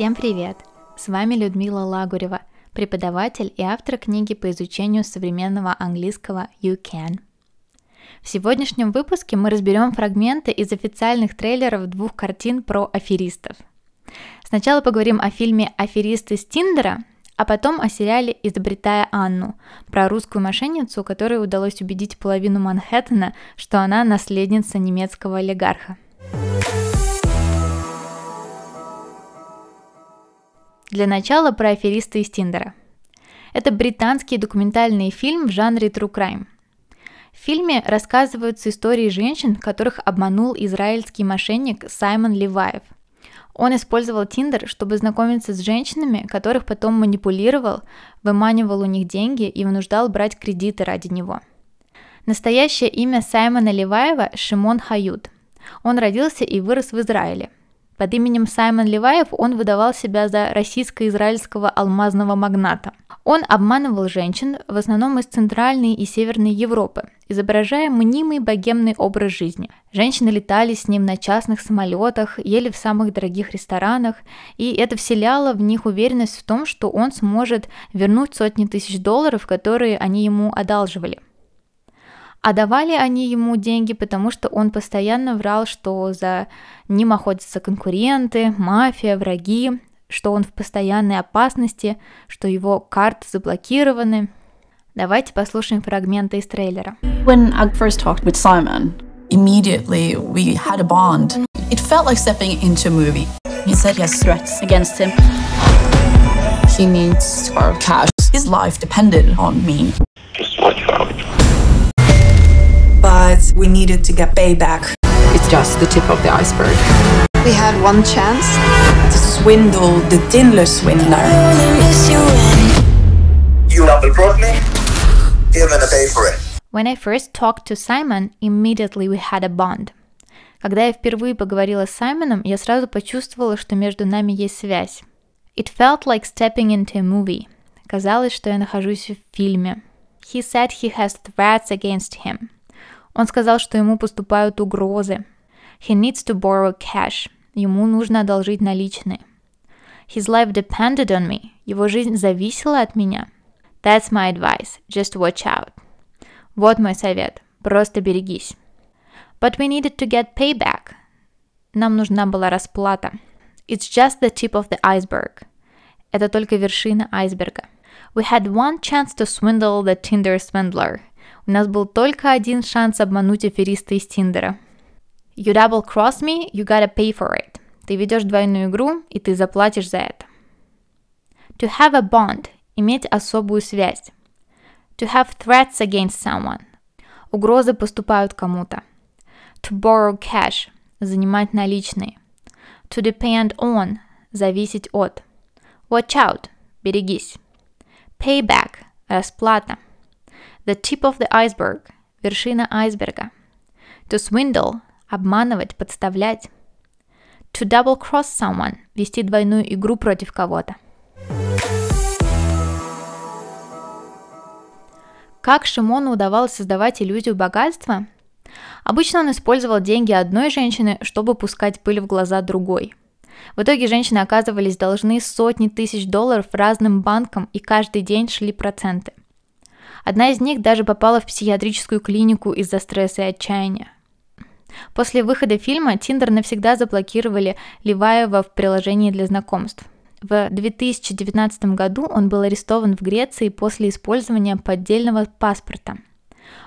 Всем привет! С вами Людмила Лагурева, преподаватель и автор книги по изучению современного английского You Can. В сегодняшнем выпуске мы разберем фрагменты из официальных трейлеров двух картин про аферистов. Сначала поговорим о фильме «Аферисты с Тиндера», а потом о сериале «Изобретая Анну» про русскую мошенницу, которой удалось убедить половину Манхэттена, что она наследница немецкого олигарха. Для начала про афериста из Тиндера. Это британский документальный фильм в жанре True Crime. В фильме рассказываются истории женщин, которых обманул израильский мошенник Саймон Леваев. Он использовал Тиндер, чтобы знакомиться с женщинами, которых потом манипулировал, выманивал у них деньги и вынуждал брать кредиты ради него. Настоящее имя Саймона Леваева – Шимон Хают. Он родился и вырос в Израиле – под именем Саймон Леваев он выдавал себя за российско-израильского алмазного магната. Он обманывал женщин, в основном из Центральной и Северной Европы, изображая мнимый богемный образ жизни. Женщины летали с ним на частных самолетах, ели в самых дорогих ресторанах, и это вселяло в них уверенность в том, что он сможет вернуть сотни тысяч долларов, которые они ему одалживали – а давали они ему деньги, потому что он постоянно врал, что за ним охотятся конкуренты, мафия, враги, что он в постоянной опасности, что его карты заблокированы. Давайте послушаем фрагменты из трейлера. When I first talked with Simon, immediately we had a bond. It felt like stepping into a movie. He said he has threats against him. He needs our cash. His life depended on me. Just watch out. but we needed to get payback. It's just the tip of the iceberg. We had one chance to swindle the Tinder swindler. You double cross me, you're gonna pay for it. When I first talked to Simon, immediately we had a bond. Когда я впервые поговорила с Саймоном, я сразу почувствовала, что между нами есть связь. It felt like stepping into a movie. Казалось, что я нахожусь в фильме. He said he has threats against him. Он сказал, что ему поступают угрозы. He needs to borrow cash. Ему нужно одолжить наличные. His life depended on me. Его жизнь зависела от меня. That's my advice. Just watch out. Вот мой совет. Просто берегись. But we needed to get payback. Нам нужна была расплата. It's just the tip of the iceberg. Это только вершина айсберга. We had one chance to swindle the Tinder swindler. У нас был только один шанс обмануть афериста из Тиндера. You double cross me, you gotta pay for it. Ты ведешь двойную игру, и ты заплатишь за это. To have a bond – иметь особую связь. To have threats against someone – угрозы поступают кому-то. To borrow cash – занимать наличные. To depend on – зависеть от. Watch out – берегись. Payback – расплата – The tip of the iceberg – вершина айсберга. To swindle – обманывать, подставлять. To double cross someone – вести двойную игру против кого-то. Как Шимону удавалось создавать иллюзию богатства? Обычно он использовал деньги одной женщины, чтобы пускать пыль в глаза другой. В итоге женщины оказывались должны сотни тысяч долларов разным банкам и каждый день шли проценты. Одна из них даже попала в психиатрическую клинику из-за стресса и отчаяния. После выхода фильма Тиндер навсегда заблокировали Ливаева в приложении для знакомств. В 2019 году он был арестован в Греции после использования поддельного паспорта.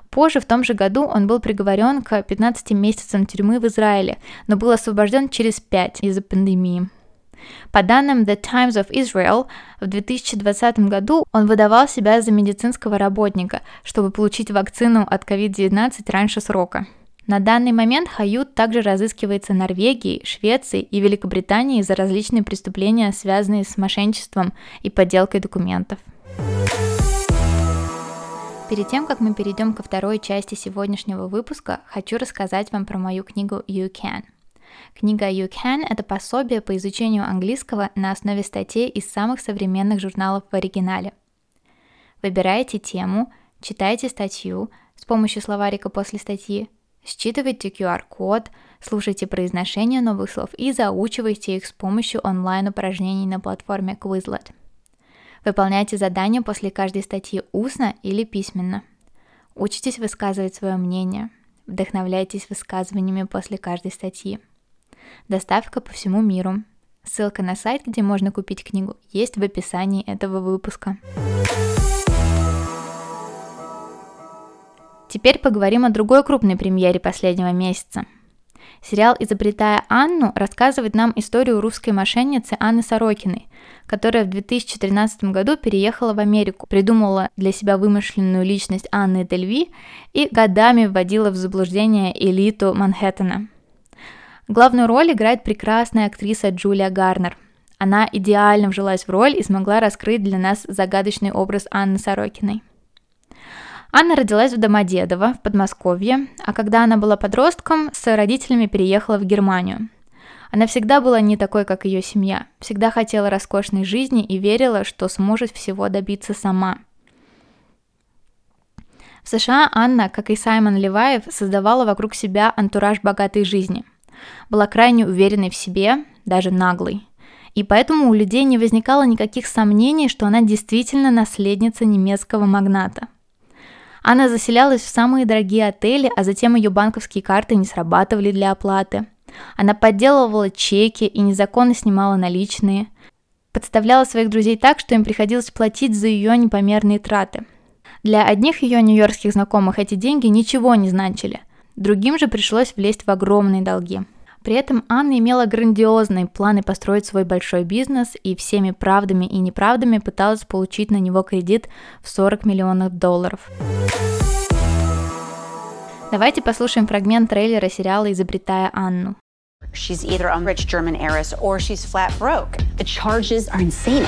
Позже, в том же году, он был приговорен к 15 месяцам тюрьмы в Израиле, но был освобожден через 5 из-за пандемии. По данным The Times of Israel, в 2020 году он выдавал себя за медицинского работника, чтобы получить вакцину от COVID-19 раньше срока. На данный момент Хают также разыскивается Норвегией, Швецией и Великобританией за различные преступления, связанные с мошенничеством и подделкой документов. Перед тем, как мы перейдем ко второй части сегодняшнего выпуска, хочу рассказать вам про мою книгу You Can. Книга You Can – это пособие по изучению английского на основе статей из самых современных журналов в оригинале. Выбирайте тему, читайте статью с помощью словарика после статьи, Считывайте QR-код, слушайте произношение новых слов и заучивайте их с помощью онлайн-упражнений на платформе Quizlet. Выполняйте задания после каждой статьи устно или письменно. Учитесь высказывать свое мнение. Вдохновляйтесь высказываниями после каждой статьи. Доставка по всему миру. Ссылка на сайт, где можно купить книгу, есть в описании этого выпуска. Теперь поговорим о другой крупной премьере последнего месяца. Сериал «Изобретая Анну» рассказывает нам историю русской мошенницы Анны Сорокиной, которая в 2013 году переехала в Америку, придумала для себя вымышленную личность Анны Дельви и годами вводила в заблуждение элиту Манхэттена. Главную роль играет прекрасная актриса Джулия Гарнер. Она идеально вжилась в роль и смогла раскрыть для нас загадочный образ Анны Сорокиной – Анна родилась в Домодедово, в Подмосковье, а когда она была подростком, с родителями переехала в Германию. Она всегда была не такой, как ее семья, всегда хотела роскошной жизни и верила, что сможет всего добиться сама. В США Анна, как и Саймон Леваев, создавала вокруг себя антураж богатой жизни. Была крайне уверенной в себе, даже наглой. И поэтому у людей не возникало никаких сомнений, что она действительно наследница немецкого магната. Она заселялась в самые дорогие отели, а затем ее банковские карты не срабатывали для оплаты. Она подделывала чеки и незаконно снимала наличные. Подставляла своих друзей так, что им приходилось платить за ее непомерные траты. Для одних ее нью-йоркских знакомых эти деньги ничего не значили. Другим же пришлось влезть в огромные долги. При этом Анна имела грандиозные планы построить свой большой бизнес и всеми правдами и неправдами пыталась получить на него кредит в 40 миллионов долларов. Давайте послушаем фрагмент трейлера сериала «Изобретая Анну». She's either a rich German heiress or she's flat broke. The charges are insane.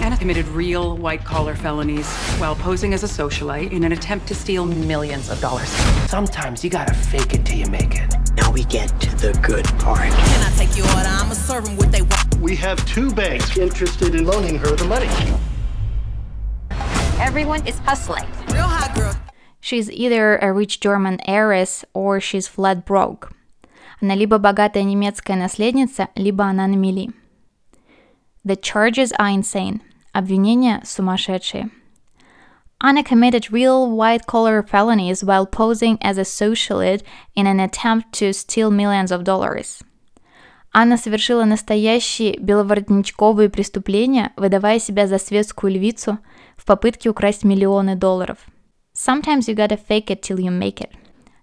Anna committed real white collar felonies while posing as a socialite in an attempt to steal millions of dollars. Sometimes you gotta fake it till you make it. the good part. Can I take your order? I'ma serve them what they want. We have two banks interested in loaning her the money. Everyone is hustling. Real hot girl. She's either a rich German heiress or she's flat broke. Она либо богатая немецкая наследница, либо она на мели. The charges are insane. Обвинения сумасшедшие. Anna committed real white-collar felonies while posing as a socialite in an attempt to steal millions of dollars. Анна совершила настоящие беловоротничковые преступления, выдавая себя за светскую львицу в попытке украсть миллионы долларов. Sometimes you gotta fake it till you make it.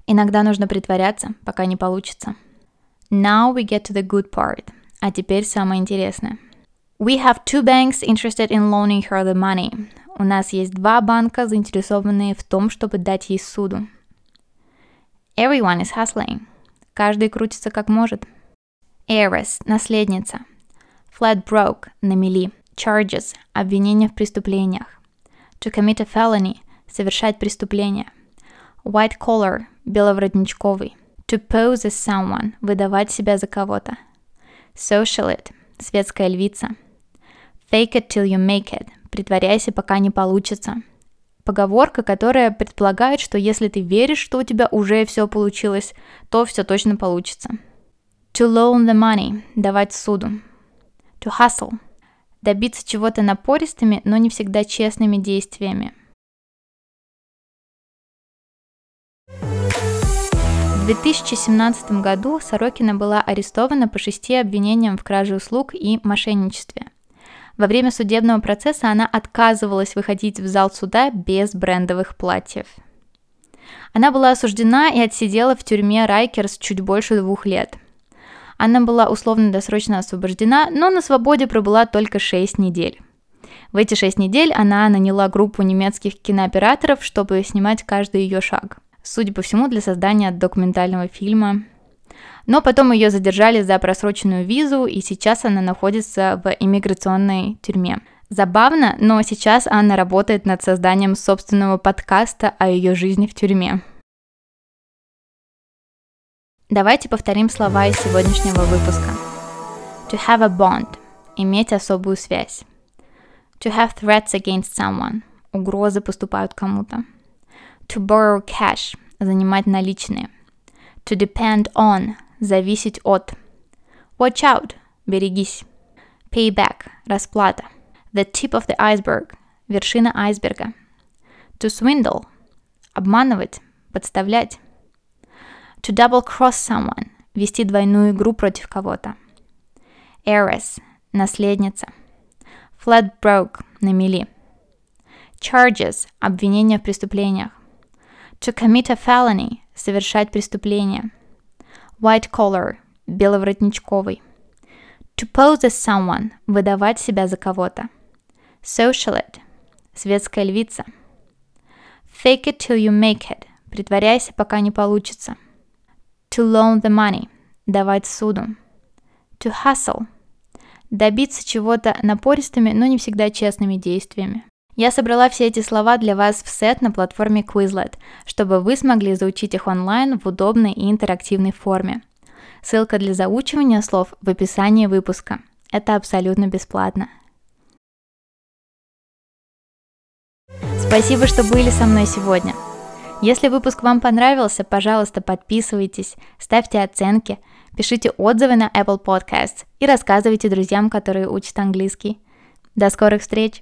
Иногда нужно притворяться, пока не получится. Now we get to the good part. А теперь самое интересное. We have two banks interested in loaning her the money. У нас есть два банка, заинтересованные в том, чтобы дать ей суду. Everyone is hustling. Каждый крутится как может. Heiress – наследница. Flat broke – на мели. Charges – обвинения в преступлениях. To commit a felony – совершать преступление. White collar – беловоротничковый. To pose as someone – выдавать себя за кого-то. Socialite – светская львица. Fake it till you make it – притворяйся, пока не получится. Поговорка, которая предполагает, что если ты веришь, что у тебя уже все получилось, то все точно получится. To loan the money – давать суду. To hustle – добиться чего-то напористыми, но не всегда честными действиями. В 2017 году Сорокина была арестована по шести обвинениям в краже услуг и мошенничестве. Во время судебного процесса она отказывалась выходить в зал суда без брендовых платьев. Она была осуждена и отсидела в тюрьме Райкерс чуть больше двух лет. Она была условно-досрочно освобождена, но на свободе пробыла только 6 недель. В эти 6 недель она наняла группу немецких кинооператоров, чтобы снимать каждый ее шаг. Судя по всему, для создания документального фильма но потом ее задержали за просроченную визу, и сейчас она находится в иммиграционной тюрьме. Забавно, но сейчас Анна работает над созданием собственного подкаста о ее жизни в тюрьме. Давайте повторим слова из сегодняшнего выпуска. To have a bond – иметь особую связь. To have threats against someone – угрозы поступают кому-то. To borrow cash – занимать наличные – To depend on – зависеть от. Watch out – берегись. Payback – расплата. The tip of the iceberg – вершина айсберга. To swindle – обманывать, подставлять. To double cross someone – вести двойную игру против кого-то. Heiress – наследница. Flat broke – на мели. Charges – обвинения в преступлениях. To commit a felony – совершать преступление. White collar – беловоротничковый. To pose as someone – выдавать себя за кого-то. Socialite – светская львица. Fake it till you make it – притворяйся, пока не получится. To loan the money – давать суду. To hustle – добиться чего-то напористыми, но не всегда честными действиями. Я собрала все эти слова для вас в сет на платформе Quizlet, чтобы вы смогли заучить их онлайн в удобной и интерактивной форме. Ссылка для заучивания слов в описании выпуска. Это абсолютно бесплатно. Спасибо, что были со мной сегодня. Если выпуск вам понравился, пожалуйста, подписывайтесь, ставьте оценки, пишите отзывы на Apple Podcasts и рассказывайте друзьям, которые учат английский. До скорых встреч!